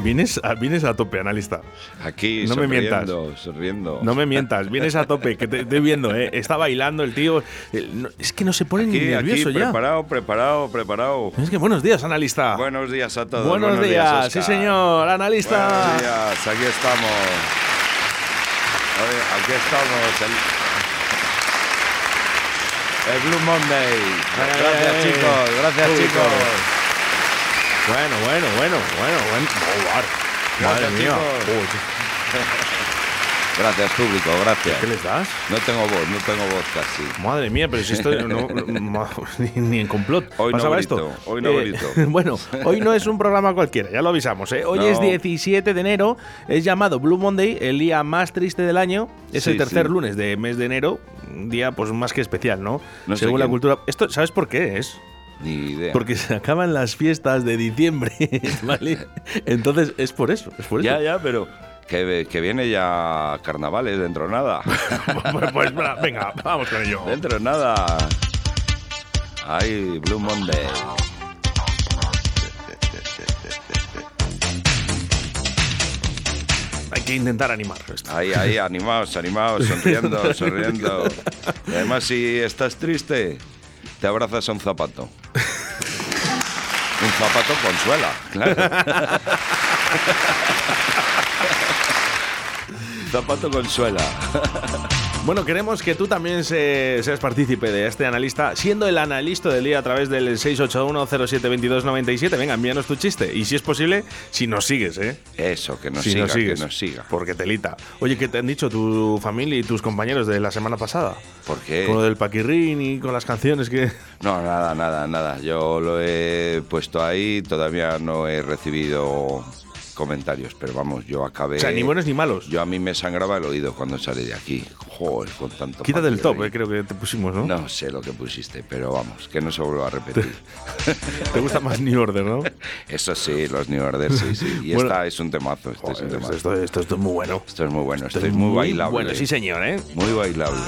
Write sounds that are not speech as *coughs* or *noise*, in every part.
Vienes, a, vienes a tope, analista. Aquí, No me mientas. sonriendo. No me mientas, vienes a tope, que te estoy viendo, ¿eh? Está bailando el tío. Eh, es que no se pone ni Aquí, aquí, nervioso ya. preparado, preparado, preparado. Es que buenos días, analista. Buenos días a todos. buenos, días, sí señor, analista. Buenos días, aquí estamos. Oye, aquí estamos. El, el Blue Monday. Gracias, chicos. Gracias, chicos. Bueno, bueno, bueno, bueno, bueno. Oh. Madre Gracias, mía. *laughs* Gracias, público. Gracias. ¿Qué les das? No tengo voz, no tengo voz casi. Madre mía, pero si esto no, *laughs* ni, ni en complot. Hoy no pasaba grito, esto. hoy no grito. *laughs* bueno, hoy no es un programa cualquiera, ya lo avisamos. ¿eh? Hoy No. es 17 de enero, es llamado Blue Monday, el día más triste del año. Es Sí, el tercer sí. lunes de mes de enero, un día pues más que especial, ¿no? No sé Según la quién. cultura. Esto, ¿sabes por qué es? Ni idea. Porque se acaban las fiestas de diciembre, *laughs* ¿vale? Entonces es por eso, es por eso. Ya, ya, pero que, que viene ya carnavales dentro de nada. *laughs* pues, pues, venga, vamos con ello. dentro de nada. Ay, Blue Monday. Hay que intentar animar esto. Ahí, ahí, animados, animados, sonriendo, *laughs* sonriendo. Y además, si estás triste, te abrazas a un zapato. Un zapato consuela, claro. zapato consuela. Bueno, queremos que tú también se- seas partícipe de este analista, siendo el analista del día a través del 681-072297. Venga, envíanos tu chiste. Y si es posible, si nos sigues, ¿eh? Eso, que nos si siga, nos sigues. que nos siga. Porque telita. Oye, ¿qué te han dicho tu familia y tus compañeros de la semana pasada? ¿Por qué? Con lo del paquirrín y con las canciones que... No, nada, nada, nada. Yo lo he puesto ahí, todavía no he recibido comentarios, pero vamos, yo acabé. O sea, ni buenos ni malos. Yo a mí me sangraba el oído cuando salí de aquí. Joder, con tanto. Quítate el top, eh, creo que te pusimos, ¿no? No sé lo que pusiste, pero vamos, que no se vuelva a repetir. *laughs* Te gusta más New Order, ¿no? *laughs* Eso sí, los New Order, sí, sí. Y Bueno. esta es un temazo, este es un Joder, temazo. esto, esto, esto es muy bueno. Esto es muy bueno, esto, Esto es muy bailable. Bueno, sí, señor, ¿eh? Muy bailable.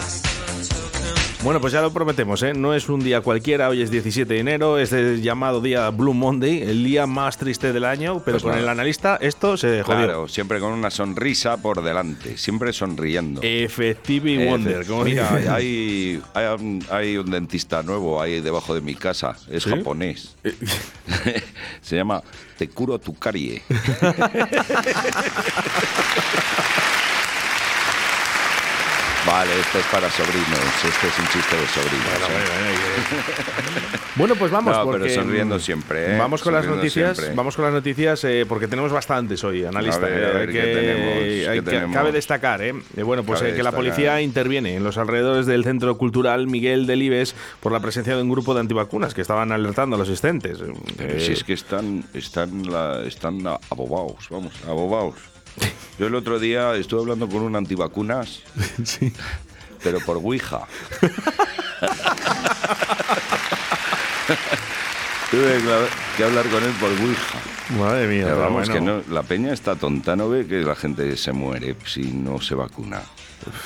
Bueno, pues ya lo prometemos, ¿eh? No es un día cualquiera, hoy es 17 de enero, es el llamado día Blue Monday, el día más triste del año, pero Pues con nada. el analista esto se jodió. Claro, siempre con una sonrisa por delante, siempre sonriendo. Effective Eh, Wonder, como Mira, hay, hay, un, hay un dentista nuevo ahí debajo de mi casa. Es ¿Sí? japonés. *laughs* Se llama Tekuro Tukarie. *laughs* vale, esto es para sobrinos. Este es un chiste de sobrinos. ¿eh? *laughs* Bueno, pues vamos, No, porque pero sonriendo siempre, ¿eh? Vamos con Sonriendo noticias, siempre. vamos con las noticias eh, porque tenemos bastantes hoy, analista. A ver, eh, a ver, hay ¿qué que- tenemos? hay ¿Qué que- tenemos? cabe destacar, eh, eh, bueno, pues eh, que la policía interviene en los alrededores del centro cultural Miguel Delibes por la presencia de un grupo de antivacunas que estaban alertando a los asistentes. Pero Eh, si es que están, están, la- están abobados, vamos, abobados. Yo el otro día estuve hablando con un antivacunas, *laughs* sí. pero por Ouija. *laughs* Tuve que- hablar con él por Ouija. Madre mía, Pero vamos, bueno. que no, la peña está tonta, no ve que la gente se muere si no se vacuna.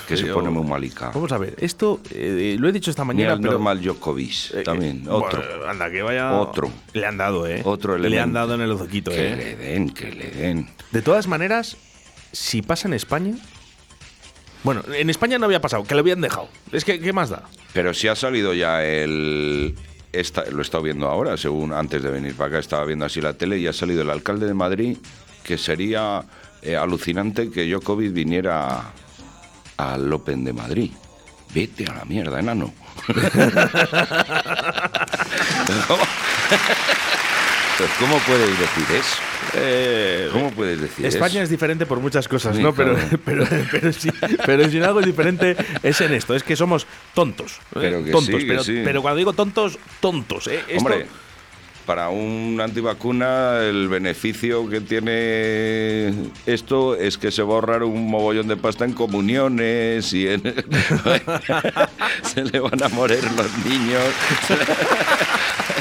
Que se pone muy malica. Vamos a ver, esto eh, lo he dicho esta Ni mañana, el pero normal Djokovic, Eh, también, eh, otro. bueno, anda, que vaya. Otro. Le han dado, ¿eh? Otro Le han elemento. dado en el hociquito, que ¿eh? le den, que le den. De todas maneras, si pasa en España. Bueno, en España no había pasado, que lo habían dejado. Es que, ¿qué más da? Pero si ha salido ya el. Lo he estado viendo ahora, según antes de venir para acá, estaba viendo así la tele y ha salido el alcalde de Madrid, que sería eh, alucinante que Djokovic viniera al Open de Madrid. Vete a la mierda, enano. *laughs* ¿Cómo? Pues, ¿Cómo puedes decir eso? Eh, ¿Cómo puedes decir España eso? es diferente por muchas cosas, ¿no? Pero, *laughs* pero, pero, si, pero si en algo es diferente es en esto, es que somos tontos. Pero que tontos, sí, que pero, sí. pero cuando digo tontos, tontos. ¿eh? Esto- Hombre, para un antivacuna el beneficio que tiene esto es que se va a ahorrar un mogollón de pasta en comuniones y en... *laughs* se le van a morir los niños. *laughs*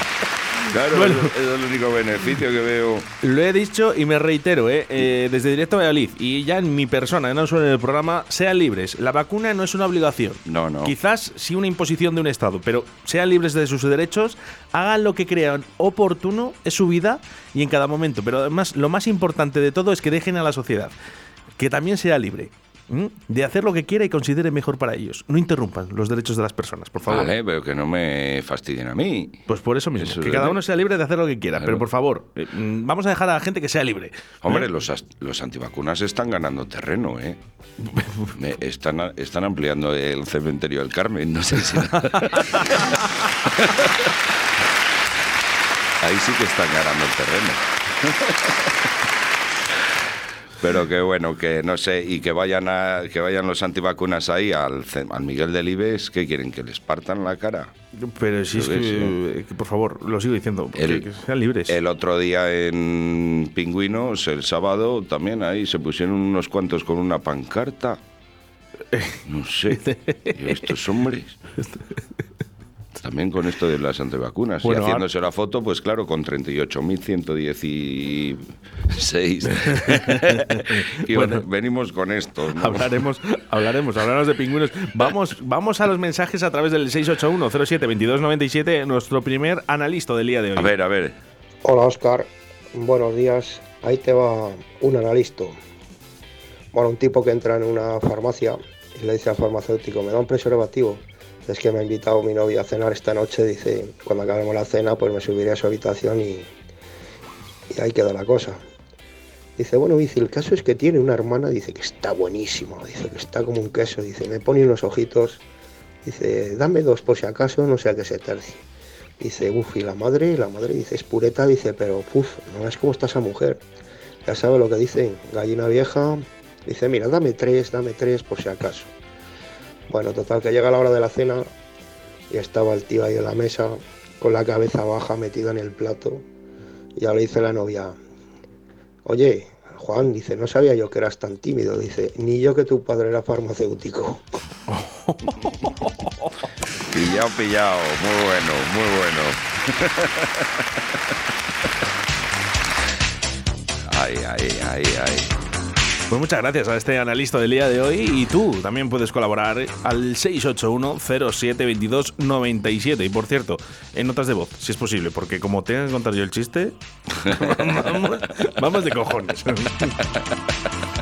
Claro, Bueno. es, es el único beneficio que veo. Lo he dicho y me reitero, ¿eh? Eh, desde Directo Valladolid y ya en mi persona, no solo en el programa, sean libres. La vacuna no es una obligación. No, no. Quizás sí una imposición de un Estado, pero sean libres de sus derechos, hagan lo que crean oportuno, es su vida y en cada momento. Pero además, lo más importante de todo es que dejen a la sociedad que también sea libre. ¿M? De hacer lo que quiera y considere mejor para ellos. No interrumpan los derechos de las personas, por favor. Vale, pero que no me fastidien a mí. Pues por eso mismo, Eso que es cada uno sea libre de hacer lo que quiera, Claro. pero por favor, eh, mm, vamos a dejar a la gente que sea libre. Hombre, ¿Eh? los, los antivacunas están ganando terreno, ¿eh? Están, están ampliando el cementerio del Carmen, no sé si... *laughs* Ahí sí que están ganando el terreno. *laughs* Pero que bueno, que no sé, y que vayan a, que vayan los antivacunas ahí al, al Miguel Delibes, ¿qué quieren? ¿Que les partan la cara? Pero si es que, eh, que, por favor, lo sigo diciendo, El- que sean libres. El otro día en Pingüinos, el sábado, también ahí se pusieron unos cuantos con una pancarta. No sé. Estos hombres. *laughs* También con esto de las antivacunas. Bueno, y haciéndose la foto, pues claro, con 38.116. y *laughs* Bueno. venimos con esto. ¿no? Hablaremos, hablaremos, hablaremos de pingüinos. Vamos, vamos a los mensajes a través del 681-07-2297, nuestro primer analista del día de hoy. A ver, a ver. Hola Oscar, buenos días. Ahí te va un analista. Bueno, un tipo que entra en una farmacia y le dice al farmacéutico, me da un preservativo. Es que me ha invitado mi novia a cenar esta noche. Dice, cuando acabemos la cena, pues me subiré a su habitación y, ahí queda la cosa. Dice, bueno, dice, el caso es que tiene una hermana, dice que está buenísimo, dice que está como un queso, dice, me pone unos ojitos, dice, dame dos por si acaso, no sea que se tercie. Dice, uff, y la madre, la madre dice, es pureta, dice, pero uff, no es como está esa mujer. Ya sabe lo que dicen, gallina vieja. Dice, mira, dame tres, dame tres por si acaso. Bueno, total, que llega la hora de la cena y estaba el tío ahí en la mesa con la cabeza baja metida en el plato. Y le dice la novia, oye, Juan, dice, no sabía yo que eras tan tímido. Dice, ni yo que tu padre era farmacéutico. *laughs* Pillado, pillado. Muy bueno, muy bueno. *laughs* Ay, ay, ay, ay. Pues muchas gracias a este analista del día de hoy y tú también puedes colaborar al 681-07-2297. Y por cierto, en notas de voz, si es posible, porque como tenga que contar yo el chiste, vamos, *laughs* vamos de cojones.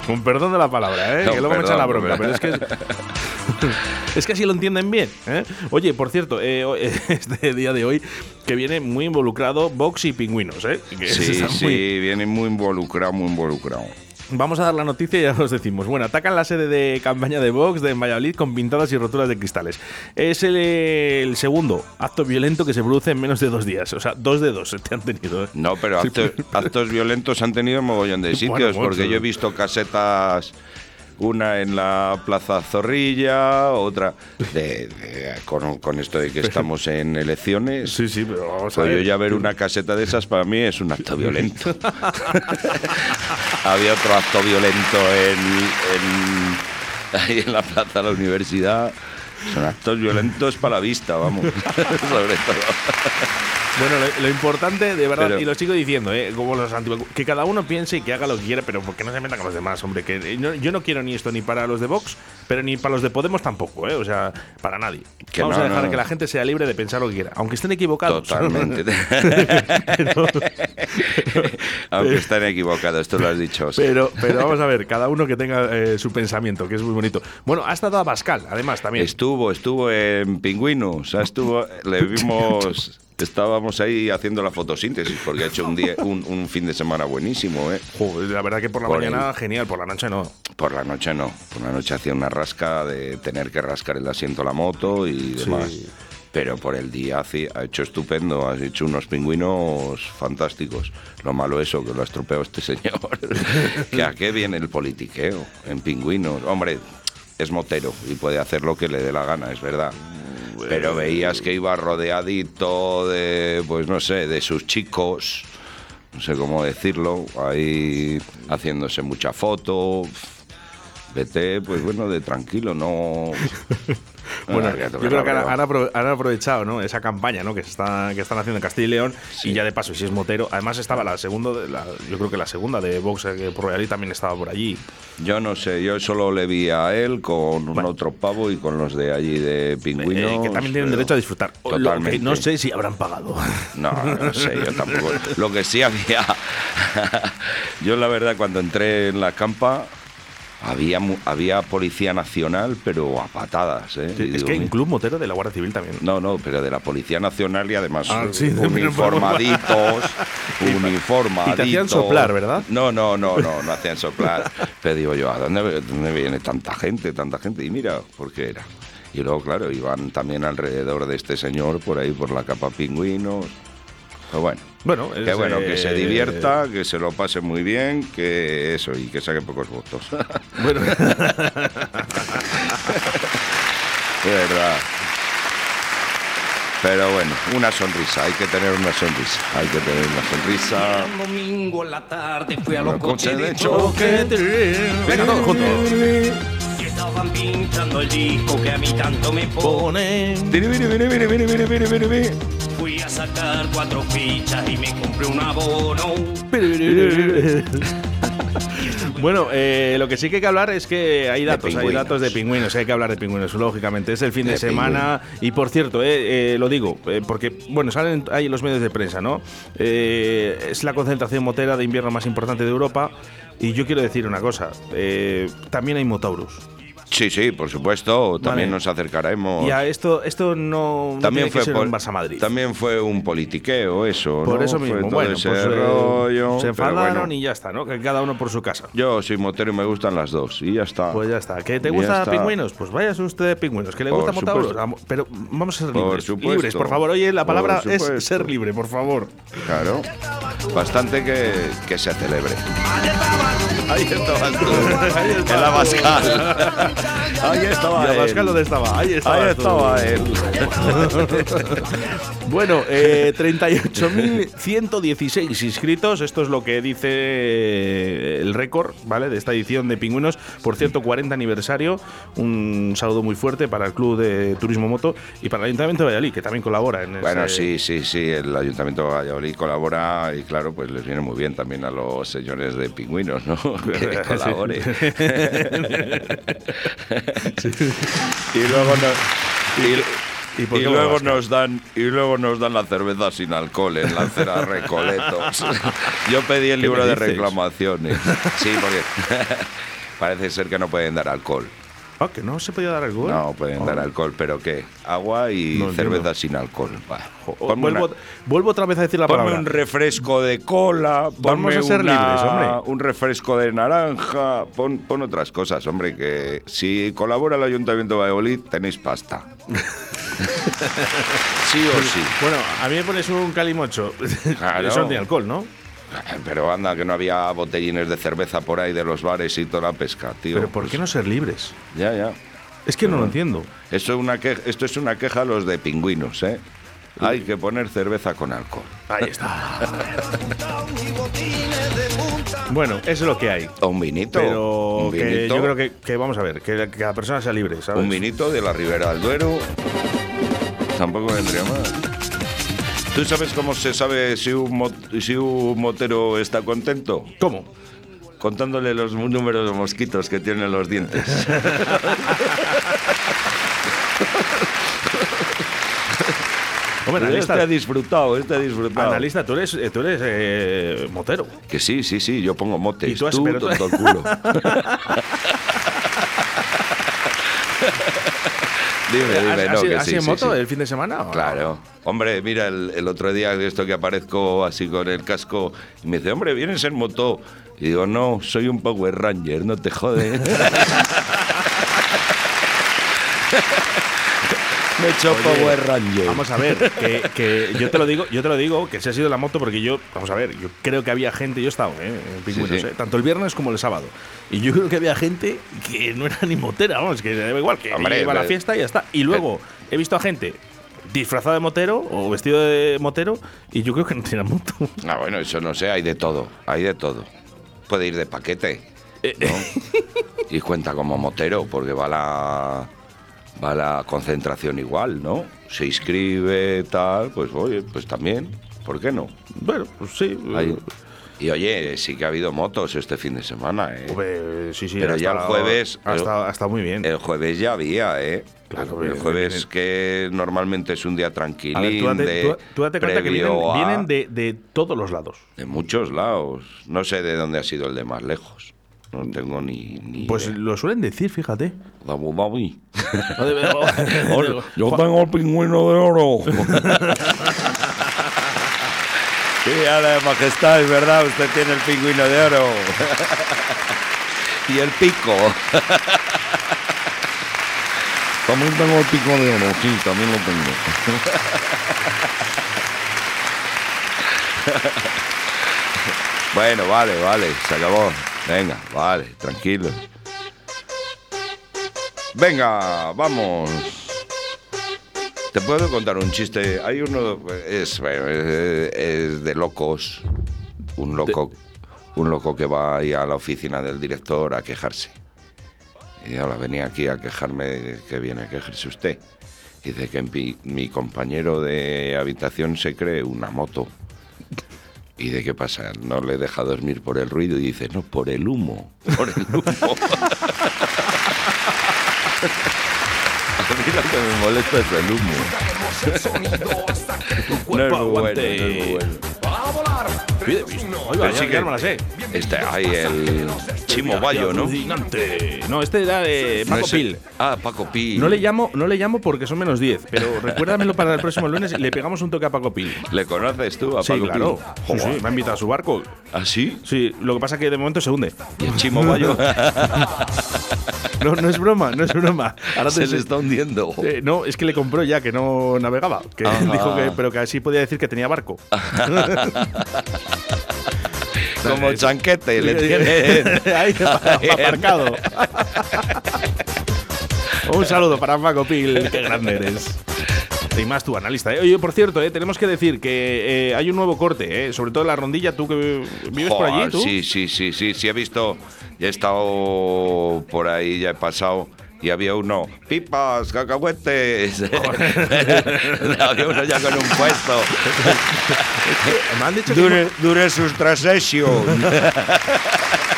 Con perdón de la palabra, ¿eh? No, que luego me echan la bronca, pero es que es, es que así lo entienden bien. ¿eh? Oye, por cierto, eh, *laughs* este día de hoy que viene muy involucrado Vox y Pingüinos, ¿eh? Que Sí, sí, muy- viene muy involucrado, muy involucrado. Vamos a dar la noticia y ya os decimos. Bueno, atacan la sede de campaña de Vox de Valladolid con pintadas y roturas de cristales. Es el, el segundo acto violento que se produce en menos de dos días. O sea, dos de dos te han tenido. ¿eh? No, pero actos, actos violentos han tenido un mogollón de sitios, Bueno, porque yo he visto casetas, una en la Plaza Zorrilla, otra de, de- con, con esto de que estamos en elecciones. Sí, sí, pero vamos a Pues yo ver. ya ver una caseta de esas para mí es un acto violento. *laughs* Había otro acto violento en, en- ahí en la plaza de la universidad. Son actos violentos para la vista, vamos. *laughs* *laughs* Sobre todo. Bueno, lo, lo importante, de verdad, Pero- y lo sigo diciendo, ¿eh? como los que cada uno piense y que haga lo que quiera, pero porque no se metan con los demás, hombre. Que eh, no- yo no quiero ni esto ni para los de Vox, pero ni para los de Podemos tampoco, ¿eh? O sea, para nadie. Que Vamos no, a dejar no. que la gente sea libre de pensar lo que quiera, aunque estén equivocados. Totalmente. *laughs* Aunque estén equivocados, esto lo has dicho. Pero, pero vamos a ver, cada uno que tenga eh, su pensamiento, que es muy bonito. Bueno, ha estado Abascal, además, también. Estuvo, estuvo en Pingüinos, o sea, estuvo, le vimos, estábamos ahí haciendo la fotosíntesis, porque ha hecho un, día, un, un fin de semana buenísimo, ¿eh? Joder, la verdad que por la Por mañana, genial, por la noche no. Por la noche no, por la noche hacía una rasca de tener que rascar el asiento a la moto y demás. Pero por el día ha hecho estupendo, has hecho unos pingüinos fantásticos. Lo malo eso, que lo ha estropeado este señor. *laughs* que a qué viene el politiqueo en pingüinos. Hombre, es motero y puede hacer lo que le dé la gana, es verdad. Pero veías que iba rodeadito de, pues no sé, de sus chicos, no sé cómo decirlo, ahí haciéndose mucha foto. Vete, pues bueno, de tranquilo, no. *laughs* Bueno, no, yo creo que han, aprovechado ¿no? esa campaña ¿no? que, está, que están haciendo en Castilla y León y ya de paso, si es motero, además estaba la segunda, la- yo creo que la segunda de Vox, eh, que por también estaba por allí. Yo no sé, yo solo le vi a él con un otro pavo y con los de allí de Eh, pingüinos. que también tienen pero- derecho a disfrutar. Lo que Totalmente. no sé si habrán pagado. No, no sé, yo tampoco. Lo que sí había. *laughs* yo, la verdad, cuando entré en la campa, había, había policía nacional, pero a patadas, ¿eh? Sí, es digo, que hay un "Mi- club motero de la Guardia Civil también. No, no, pero de la Policía Nacional y además Ah, sí, uniformaditos, uniformaditos. Y te hacían soplar, ¿verdad? No, no, no, no, no hacían soplar. *laughs* Pero digo yo, ¿a dónde, dónde viene tanta gente, tanta gente? Y mira, ¿por qué era? Y luego, claro, iban también alrededor de este señor, por ahí, por la capa pingüinos. Pero bueno, Bueno, que es, bueno, que se eh, divierta, que se lo pase muy bien, que eso, y que saque pocos votos. *laughs* Bueno, *laughs* verdad. Pero bueno, una sonrisa, hay que tener una sonrisa, hay que tener una sonrisa. Un domingo en la tarde fui a Los coches de de choque. venga, todos juntos. y estaban pinchando el disco que a mí tanto me pone. Pone. Viri, viri, Fui a sacar cuatro fichas y me compré un abono. *laughs* Bueno, eh, lo que sí que hay que hablar es que hay datos, hay datos de pingüinos, hay que hablar de pingüinos, lógicamente. Es el fin de, De semana y por cierto, eh, eh, lo digo, eh, porque, bueno, salen ahí los medios de prensa, ¿no? Eh, es la concentración motera de invierno más importante de Europa y yo quiero decir una cosa, eh, también hay motaurus. Sí, sí, por supuesto, también Vale. nos acercaremos. Y a esto, esto no, no también tiene fue que ser por- un Barça Madrid. También fue un politiqueo eso, por ¿no? eso Fue mismo, todo bueno, ese pues, eh, rollo, se enfadaron bueno. y ya está, ¿no? Que cada uno por su casa. Yo soy motero y me gustan las dos y ya está. Pues ya está. ¿Que te Ya gusta está. pingüinos? Pues váyase usted de pingüinos. ¿Que le Por gusta Motauros? Pero vamos a ser Por libres. supuesto. Libres, por favor. Oye, la Por palabra es ser libre, por favor. Claro. Bastante que, que se celebre. Ahí estabas tú. *laughs* Ahí En estabas la tú. Bascal. *laughs* Ahí estaba ¿Y él. Pascal dónde estaba? Ahí estaba. Ahí tú. estaba él. *laughs* Bueno, eh, 38.116 inscritos. Esto es lo que dice el récord, ¿vale? De esta edición de Pingüinos. Por cierto, 40 aniversario. Un saludo muy fuerte para el Club de Turismo Moto y para el Ayuntamiento de Valladolid, que también colabora en Bueno, ese- sí, sí, sí, el Ayuntamiento de Valladolid colabora y claro, pues les viene muy bien también a los señores de pingüinos, ¿no? *laughs* Que *laughs* y luego nos, y, ¿Y por y qué luego nos dan y luego nos dan la cerveza sin alcohol en la acera *laughs* Recoletos. Yo pedí el ¿Qué libro de reclamaciones. Sí, porque *laughs* parece ser que no pueden dar alcohol. Ah, que no se podía dar algo. No pueden dar alcohol, pero ¿qué? Agua y No entiendo. cerveza sin alcohol. Va. Vuelvo, una- vuelvo otra vez a decir la Ponme palabra. un refresco de cola, Vamos a ser una- libres, hombre. Un refresco de naranja, pon, pon otras cosas, hombre, que si colabora el Ayuntamiento de Valladolid tenéis pasta. *laughs* sí o sí. Bueno, a mí me pones un calimocho. Claro. Eso no tiene alcohol, ¿no? *laughs* Pero anda, que no había botellines de cerveza por ahí de los bares y toda la pesca, tío. Pero ¿por qué no ser libres? Ya, ya. Es que no lo entiendo. Esto es una queja, esto es una queja a los de pingüinos, ¿eh? Hay que poner cerveza con alcohol. Ahí está. bueno, eso es lo que hay. O un vinito. Pero un que yo creo que, que vamos a ver, que, que cada persona sea libre, ¿sabes? Un vinito de la Ribera del Duero. Tampoco vendría mal. ¿Tú sabes cómo se sabe si un, mo- si un motero está contento? ¿Cómo? Contándole los números de mosquitos que tienen los dientes. *laughs* Hombre, este analista, ha disfrutado, este ha disfrutado. analista, tú eres, eh, tú eres eh, motero. Que sí, sí, sí, yo pongo motes. Y tú has- tú, pero tonto el culo. *laughs* dime, dime, ¿Has, no, has- que has sí, ido en sí, moto sí. el fin de semana? no? Claro. Hombre, mira, el, el otro día de esto que aparezco así con el casco, y me dice, hombre, ¿vienes en moto? Y digo, no, soy un Power Ranger, no te jode. *laughs* Me Oye, Power Ranger. Vamos a ver, que, que yo te lo digo, yo te lo digo, que se ha sido la moto porque yo, vamos a ver, yo creo que había gente, yo he estado ¿eh? en Pingüinos, sí. ¿eh? tanto el viernes como el sábado, y yo creo que había gente que no era ni motera, vamos, que da igual, que Hombre, iba a la fiesta y ya está. Y luego he visto a gente disfrazada de motero o vestido de motero y yo creo que no tiene moto. Ah, bueno, eso no sé, hay de todo, hay de todo. Puede ir de paquete, ¿no? y cuenta como motero, porque va la, va la concentración igual, ¿no? Se inscribe, tal, pues oye, pues también, ¿por qué no? Bueno, pues sí. Y oye, sí que ha habido motos este fin de semana, ¿eh? Hombre, sí, sí, Pero ya el jueves- Ha estado, ha estado muy bien. El jueves ya había, ¿eh? Claro, el jueves bien. que normalmente es un día ver, tú tú- tú date cuenta que vienen, previo a- vienen de, de todos los lados. de muchos lados. No sé de dónde ha sido el de más lejos. No tengo ni, ni Pues idea. lo suelen decir, fíjate. Vamos, vamos. *laughs* Yo tengo el pingüino de oro. *laughs* sí, además majestad, es verdad, usted tiene el pingüino de oro. y el pico. también tengo el pico de oro, sí, también lo tengo. bueno, vale, vale, se acabó. Venga, vale, tranquilo. Venga, vamos. Te puedo contar un chiste. Hay uno, es, de locos. Un loco, un loco que va ahí a la oficina del director a quejarse. Y ahora venía aquí a quejarme que viene a quejarse usted. Dice que mi, mi compañero de habitación se cree una moto. ¿Y de qué pasa? No le deja dormir por el ruido y dice, no, por el humo. Por el humo. *laughs* A mí lo que me molesta es el humo. No es muy bueno, no es muy bueno. Pide. Oiga, sí que- no me la sé. Este, hay el Chimo Bayo, ¿no? No, este era de No Paco el- Pil. Ah, Paco Pil. No le llamo, no le llamo porque son menos 10, pero recuérdamelo para el próximo lunes y le pegamos un toque a Paco Pil. ¿Le conoces tú a Sí, Paco claro. Pil? Sí, sí, me ha invitado a su barco. ¿Ah, sí? Sí, lo que pasa es que de momento se hunde. ¿Y el Chimo Bayo *laughs* No, no es broma, no es broma. Ahora te se le sé- está hundiendo? Eh, no, es que le compró ya que no navegaba. Que dijo que, pero que así podía decir que tenía barco. *laughs* Como chanquete, le *laughs* tiene... *laughs* Ahí aparcado. Un saludo para Paco Pil, qué grande eres. Y más tu analista. ¿eh? Oye, por cierto, ¿eh? tenemos que decir que eh, hay un nuevo corte, sobre todo en la rondilla, tú que vives por allí, tú. Sí, sí, sí, sí, sí, he visto, he estado por ahí, ya he pasado. Y había uno, pipas, cacahuetes. *laughs* *laughs* había uno ya con un puesto. *laughs* Me han dicho que, Dure, sus trasesión.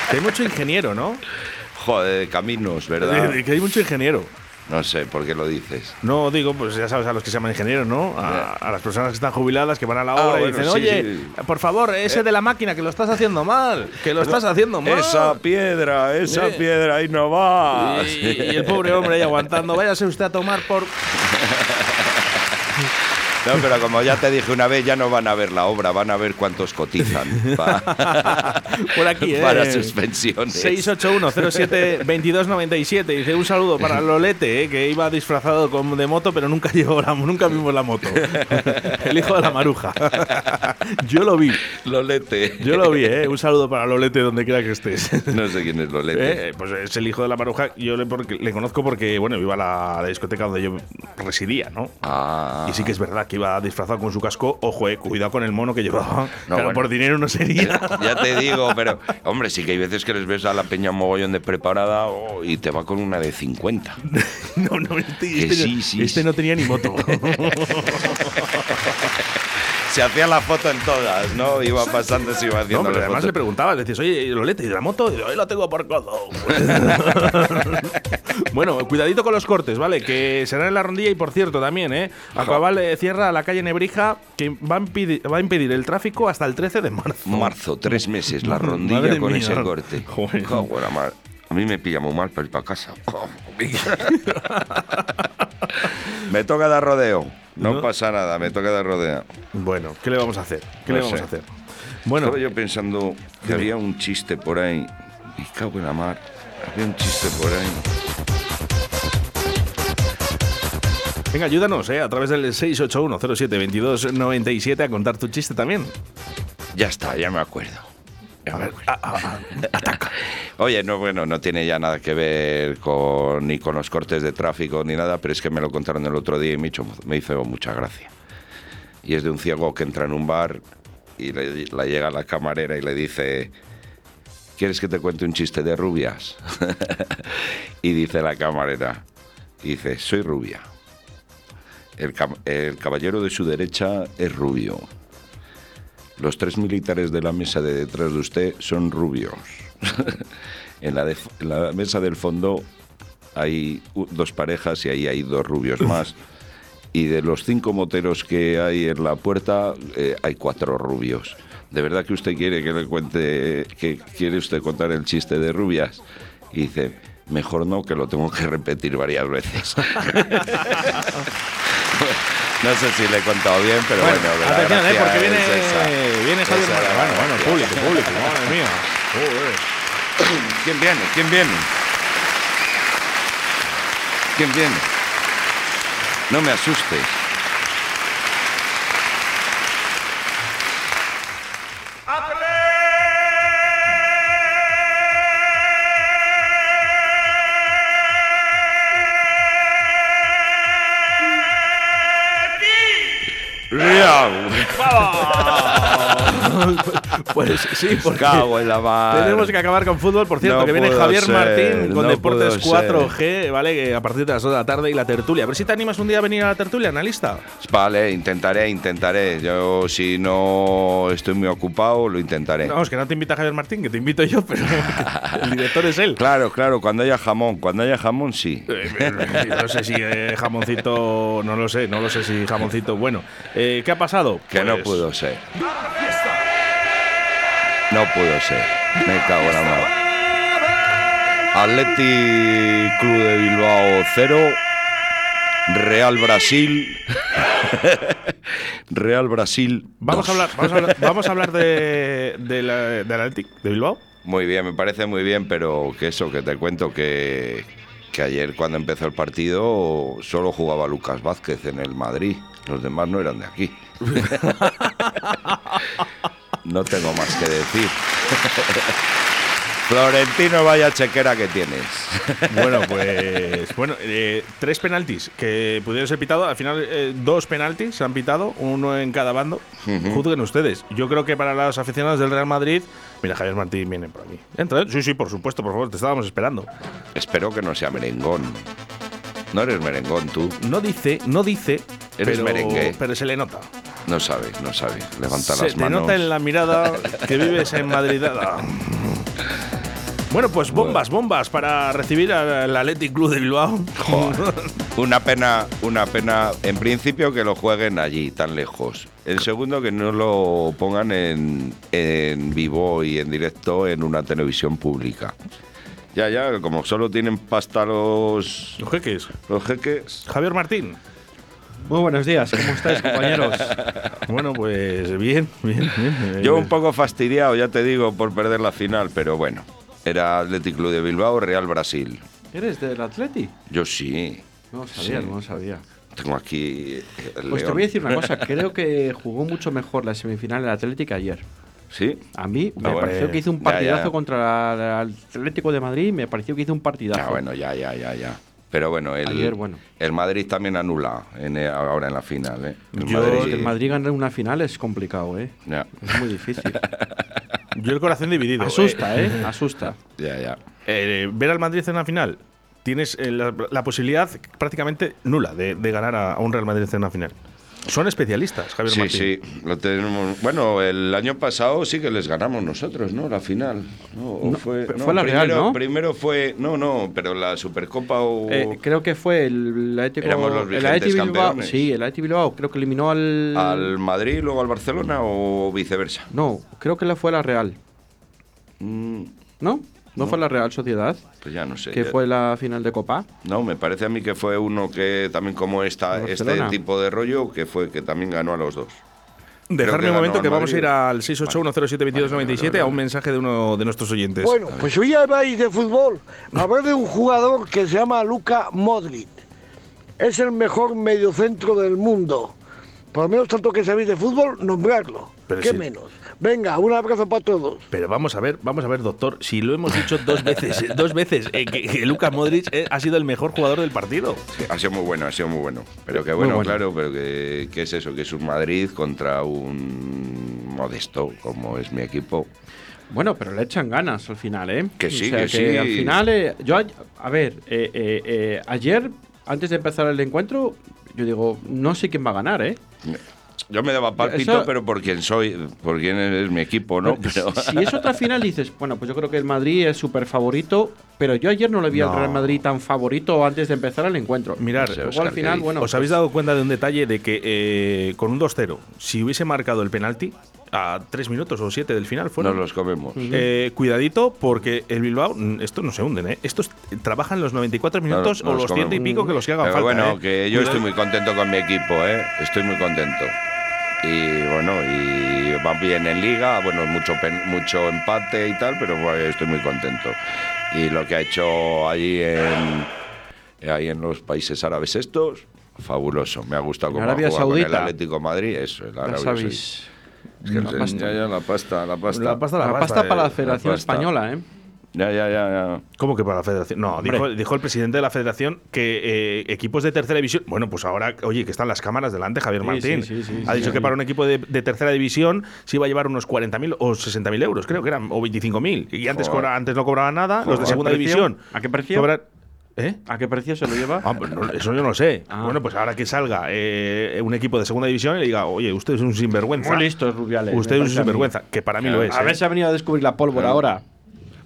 que hay mucho ingeniero, ¿no? Joder, de caminos, ¿verdad? Que hay mucho ingeniero. No sé por qué lo dices. No, digo, pues ya sabes a los que se llaman ingenieros, ¿no? A, a las personas que están jubiladas, que van a la Ah, obra y bueno, dicen, sí, oye, sí. por favor, ese de la máquina, que lo estás haciendo mal, que lo estás haciendo mal. Esa piedra, esa piedra, ahí no va. Y, y el pobre hombre ahí aguantando, váyase usted a tomar por... *laughs* No, pero como ya te dije una vez, ya no van a ver la obra, van a ver cuántos cotizan *laughs* pa- Por aquí, *laughs* ¿eh? para sus pensiones. 681-07-2297. Dice un saludo *laughs* para Lolete, ¿eh? que iba disfrazado de moto, pero nunca llevó la, nunca vimos la moto. El hijo de la maruja. Yo lo vi. Lolete. Yo lo vi, ¿eh? Un saludo para Lolete donde quiera que estés. No sé quién es Lolete. Eh, Pues es el hijo de la maruja. Yo le, porque- le conozco porque, bueno, iba a la, la discoteca donde yo residía, ¿no? Ah. Y sí que es verdad que iba disfrazado con su casco. Ojo, eh, cuidado con el mono que llevaba. No, bueno. por dinero no sería. Ya te digo, pero hombre, sí que hay veces que les ves a la peña mogollón de preparada oh, y te va con una de 50. *laughs* no, no, este, este no- sí, sí, este sí. no tenía ni moto. *laughs* Se hacía la foto en todas, ¿no? Iba pasando, se iba No, haciendo pero la además foto. le preguntaba, decías, oye, Lolete, ¿y la moto? Y ahí la tengo por codo. *laughs* bueno, cuidadito con los cortes, ¿vale? Que será en la rondilla y por cierto también, ¿eh? Aquaval eh, cierra la calle Nebrija que va a, impedir, va a impedir el tráfico hasta el 13 de marzo. Marzo, tres meses, la *laughs* rondilla Madre con mía. ese corte. Joder. Joder, A mí me pilla muy mal para ir para casa. *laughs* me toca dar rodeo. No, No. pasa nada, me toca dar rodeo. Bueno, ¿qué le vamos a hacer? ¿Qué No le vamos sé. a hacer? Bueno, Estaba yo pensando que Dime. había un chiste por ahí. Me cago en la mar. Había un chiste por ahí. Venga, ayúdanos, ¿eh? A través del 681072297 a contar tu chiste también. Ya está, ya me acuerdo. A ver, a- a- ataca. Oye, no, bueno, no tiene ya nada que ver con, ni con los cortes de tráfico ni nada, pero es que me lo contaron el otro día y me hizo, me hizo mucha gracia. Y es de un ciego que entra en un bar y le, la llega la camarera y le dice, ¿quieres que te cuente un chiste de rubias? *laughs* y dice la camarera, y dice, soy rubia. El caballero de su derecha es rubio. Los tres militares de la mesa de detrás de usted son rubios. *laughs* en, la de- en la mesa del fondo hay dos parejas y ahí hay dos rubios *laughs* más. Y de los cinco moteros que hay en la puerta eh, hay cuatro rubios. ¿De verdad que usted quiere que le cuente, que quiere usted contar el chiste de rubias? Y dice, mejor no, que lo tengo que repetir varias veces. *laughs* no sé si le he contado bien, pero bueno, la atención, ¿eh? Porque viene, es viene Javier la Bueno, bueno, público, público, madre mía. *coughs* ¿Quién viene? ¿Quién viene? ¿Quién viene? No me asustes. Pues sí, porque Cago en la mar. tenemos que acabar con fútbol. Por cierto, No que viene Javier ser, Martín con no Deportes puedo 4G, ¿vale? A partir de las 2 de la tarde y la tertulia. A ver si te animas un día a venir a la tertulia, analista. Vale, intentaré, intentaré. Yo si no estoy muy ocupado, lo intentaré. Vamos, que no te invita Javier Martín, que te invito yo, pero *laughs* el director es él. Claro, claro, cuando haya jamón, cuando haya jamón, sí. Eh, No sé si eh, jamoncito, no lo sé, no lo sé si jamoncito. Bueno, eh, ¿qué ha pasado? Que no Pues, pudo ser. No pudo ser. Me cago en la mano. Atleti Club de Bilbao 0. Real Brasil. *laughs* Real Brasil. Vamos a hablar, vamos a hablar, vamos a hablar de, de la, del Athletic de Bilbao. Muy bien, me parece muy bien, pero que eso, que te cuento que, que ayer cuando empezó el partido solo jugaba Lucas Vázquez en el Madrid. Los demás no eran de aquí. *laughs* no tengo más que decir. Florentino, vaya chequera que tienes. Bueno, pues bueno, eh, tres penaltis que pudieron ser pitados. Al final, eh, dos penaltis se han pitado, uno en cada bando. Juzguen ustedes. Yo creo que para los aficionados del Real Madrid, mira, Javier Martín viene por aquí. Entra, sí, sí, por supuesto, por favor, te estábamos esperando. Espero que no sea merengón. No eres merengón tú. No dice, no dice, Eres pero, merengue. pero se le nota. No sabes, no sabes. Levanta Se las manos. nota en la mirada que vives en Madrid. *laughs* Bueno, pues bombas, bombas para recibir al Athletic Club de Bilbao. Joder. Una pena, una pena. En principio que lo jueguen allí, tan lejos. En segundo que no lo pongan en, en vivo y en directo en una televisión pública. Ya, ya, como solo tienen pasta los, Los jeques. los jeques. Javier Martín. Muy buenos días, ¿cómo estáis, compañeros? *laughs* Bueno, pues bien, bien, bien. Yo un poco fastidiado, ya te digo, por perder la final, pero bueno. Era Athletic Club de Bilbao, Real Brasil. ¿Eres del Atleti? Yo sí. No lo sabía, Sí. no lo sabía. Tengo aquí. el Pues te león. voy a decir una cosa, *laughs* creo que jugó mucho mejor la semifinal del Atlético ayer. ¿Sí? A mí me Ah, bueno. pareció que hizo un Ya, ya. partidazo contra el Atlético de Madrid, me pareció que hizo un partidazo. Ya, bueno, ya, ya, ya, ya. Pero bueno, el, Ayer, bueno. el Madrid también anula en, eh, ahora en la final. ¿eh? El Yo- que el Madrid ganar una final es complicado, ¿eh? Es muy difícil. *laughs* Yo el corazón dividido. Asusta, ¿eh? Asusta. ya, ya. Eh, ver al Madrid en la final, tienes eh, la, la posibilidad prácticamente nula de, de ganar a, a un Real Madrid en una final. Son especialistas, Javier Sí, Martín. sí, lo tenemos. Bueno, el año pasado sí que les ganamos nosotros, ¿no? La final. ¿no? ¿O No, fue, pero no, fue la Real, primero, ¿no? Primero fue. No, no, pero la Supercopa o. Eh, creo que fue el Atlético Éramos los el Bilbao. campeones. Sí, el Atlético Bilbao creo que eliminó al ¿Al Madrid, luego al Barcelona o viceversa? No, creo que la fue la Real. Mm, ¿No? ¿No, fue la Real Sociedad? pues ya no sé. que ya- fue la final de Copa. No, me parece a mí que fue uno que también como esta, este tipo de rollo, que fue que también ganó a los dos. Dejarme un momento que vamos a ir al 681072297 a un mensaje de uno de nuestros oyentes. Bueno, pues hoy habláis de fútbol. Hablé de un jugador que se llama Luka Modric. es el mejor mediocentro del mundo. Por lo menos tanto que sabéis de fútbol, nombrarlo. Pero ¿Qué sí. menos? Venga, un abrazo para todos. Pero vamos a ver, vamos a ver, doctor, si lo hemos dicho dos veces, *laughs* dos veces, eh, que, que Luka Modric eh, ha sido el mejor jugador del partido. Sí, ha sido muy bueno, ha sido muy bueno. Pero que bueno, bueno. claro, pero que, que es eso, que es un Madrid contra un modesto, como es mi equipo. Bueno, pero le echan ganas al final, ¿eh? Que sí, O sea, que sí. Al final, eh, yo, a- a ver, eh, eh, eh, ayer, antes de empezar el encuentro, yo digo, no sé quién va a ganar, ¿eh? Yo me daba pálpito, Eso- pero por quién soy, por quién es mi equipo, ¿no? Pero, Si es otra final, dices, bueno, pues yo creo que el Madrid es súper favorito, pero yo ayer no le vi No. al Real Madrid tan favorito antes de empezar el encuentro. Mirar, No sé, Luego Oscar, al final, ¿qué bueno, ¿os habéis dado cuenta de un detalle de que eh, con un 2-0, si hubiese marcado el penalti a 3 minutos o 7 del final, fueron. nos los comemos. Eh, cuidadito, porque el Bilbao, mm, estos no se hunden, ¿eh? Estos eh, trabajan los 94 minutos No, no o los los ciento y comemos. pico que los que hagan Pero falta. bueno, ¿eh? que yo estoy muy contento con mi equipo, ¿eh? Estoy muy contento. Y bueno, y va bien en liga, bueno, mucho, mucho empate y tal, pero bueno, estoy muy contento. Y lo que ha hecho allí en, ahí en los países árabes estos, fabuloso. Me ha gustado cómo ha jugado con el. Atlético de Madrid, eso, el Arabia. Es que La el- pasta. ya, ya, la pasta, la pasta. La pasta, La, la pasta, para la. Federación. Española, ¿eh? Ya, ya, ya, ya. ¿Cómo que para la federación? No, dijo, dijo el presidente de la federación que eh, equipos de tercera división. Bueno, pues ahora, oye, que están las cámaras delante, Javier Sí, Martín. sí, sí, sí, ha sí, dicho sí. que para un equipo de, de tercera división se iba a llevar unos 40.000 o 60.000 euros, creo que eran, o 25.000. Y antes, cobra- antes no cobraban nada. Los de segunda división. ¿A qué precio? cobran- ¿Eh? ¿A qué precio se lo lleva? Ah, pues no, eso yo no sé. Ah. Bueno, pues ahora que salga eh, un equipo de segunda división y le diga, oye, usted es un sinvergüenza. Muy listos, Rubiales. Usted es un sinvergüenza, que para mí lo es. A ¿eh? ver si ha venido a descubrir la pólvora ahora.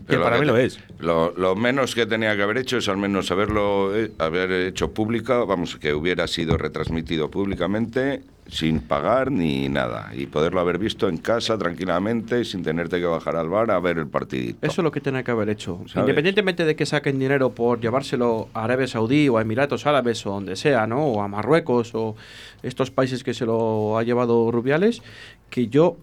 Que Pero para que mí lo es. Lo, lo menos que tenía que haber hecho es al menos haberlo eh, haber hecho pública, vamos, que hubiera sido retransmitido públicamente sin pagar ni nada y poderlo haber visto en casa tranquilamente sin tenerte que bajar al bar a ver el partidito. Eso es lo que tenía que haber hecho. ¿Sabes? Independientemente de que saquen dinero por llevárselo a Arabia Saudí o a Emiratos Árabes o donde sea, ¿no? O a Marruecos o estos países que se lo ha llevado Rubiales, que yo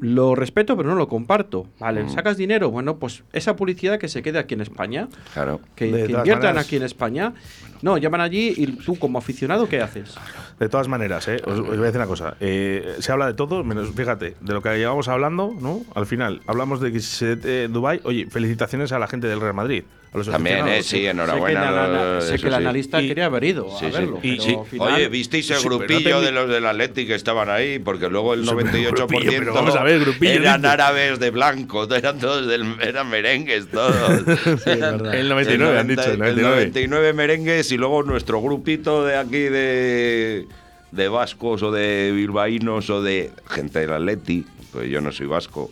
lo respeto pero no lo comparto. Vale, Mm. sacas dinero, bueno, pues esa publicidad que se quede aquí en España, Claro. que, inviertan maneras- aquí en España. No, llaman allí y tú como aficionado, ¿qué haces? De todas maneras, ¿eh? os, voy a decir una cosa. Eh, se habla de todo, menos, fíjate, de lo que llevamos hablando, ¿no? Al final, hablamos de que se, eh, Dubái. Oye, felicitaciones a la gente del Real Madrid. A los También, eh, sí, sé que, enhorabuena. el, sé eso que el analista quería haber ido Sí, a sí. verlo. Y- pero sí. al final- Oye, ¿visteis el Sí, pero no grupillo te- de los del Atleti que estaban ahí? Porque luego el Sí, pero 98% grupillo, pero vamos a ver, grupillo, eran árabes de blanco, *laughs* eran todos del, eran merengues todos. *laughs* El 99 han dicho, el 99. 99 merengues y luego nuestro grupito de aquí de, de vascos o de bilbaínos o de gente del Atleti, pues yo no soy vasco,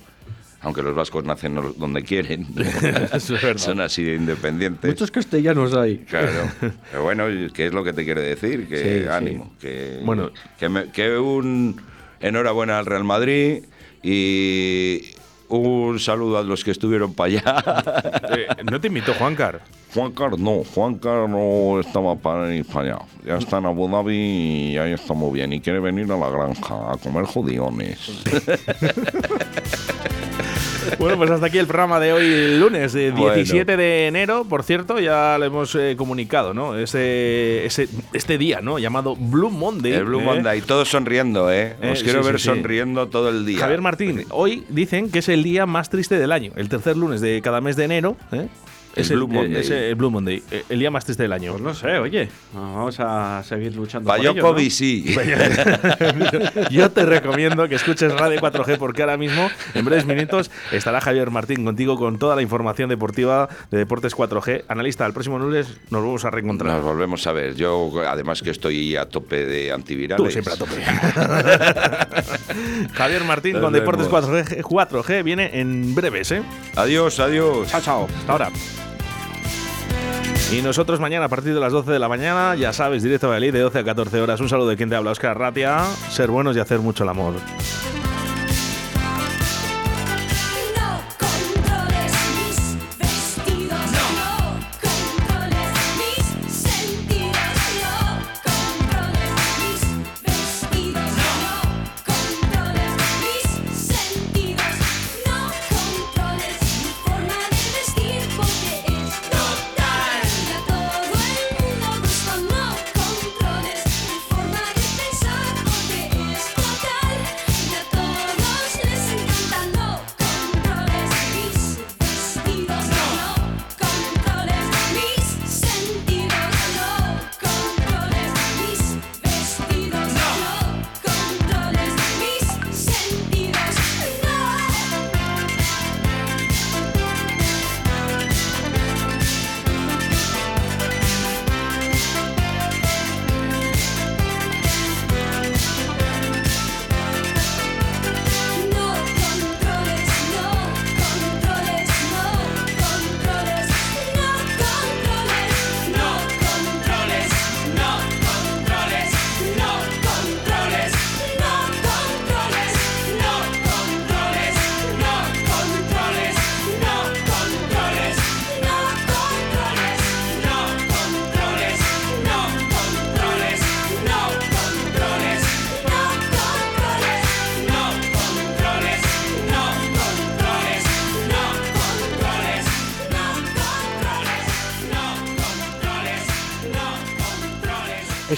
aunque los vascos nacen donde quieren. *laughs* Es verdad. Son así de independientes. Muchos castellanos hay. Claro. *laughs* Pero bueno, ¿qué es lo que te quiere decir? Que Sí, sí. ánimo. Que, Bueno. que, me- que un enhorabuena al Real Madrid y un saludo a los que estuvieron para allá. *laughs* Eh, no te invitó Juancar. Juan Carlos no, Juan Carlos no estaba para ir para allá. Ya está en Abu Dhabi y ahí está muy bien. Y quiere venir a la granja a comer judiones. Bueno, pues hasta aquí el programa de hoy, lunes, eh, Bueno. 17 de enero. Por cierto, ya le hemos eh, comunicado, ¿no? Ese, ese, este día, ¿no? Llamado Blue Monday. El Blue ¿eh? Monday, todos sonriendo, ¿eh? Eh, Os quiero sí, ver sí, sí. sonriendo todo el día. Javier Martín, hoy dicen que es el día más triste del año, el tercer lunes de cada mes de enero. ¿eh? El es Blue eh, Monday. es el Blue Monday, el día más triste del año. Pues no sé, oye. Vamos a seguir luchando por Para ello, ¿no? sí. *laughs* Yo te recomiendo que escuches Radio 4G porque ahora mismo, en breves minutos, estará Javier Martín contigo con toda la información deportiva de Deportes 4G. Analista, el próximo lunes nos vamos a reencontrar. Nos volvemos a ver. Yo, además que estoy a tope de antivirales. Tú siempre a tope. *laughs* Javier Martín Nos con Deportes vemos. 4G, 4G viene en breves, ¿eh? Adiós, adiós. Chao, chao. Hasta ahora. Y nosotros mañana a partir de las 12 de la mañana, ya sabes, directo a Valladolid de 12 a 14 horas. Un saludo de quien te habla, Oscar Ratia. Ser buenos y hacer mucho el amor.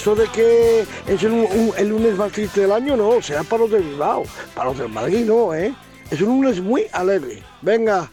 Eso de que es el, el lunes más triste del año, no, sea para los del Bilbao, para los del Madrid no, ¿eh? Es un lunes muy alegre. Venga.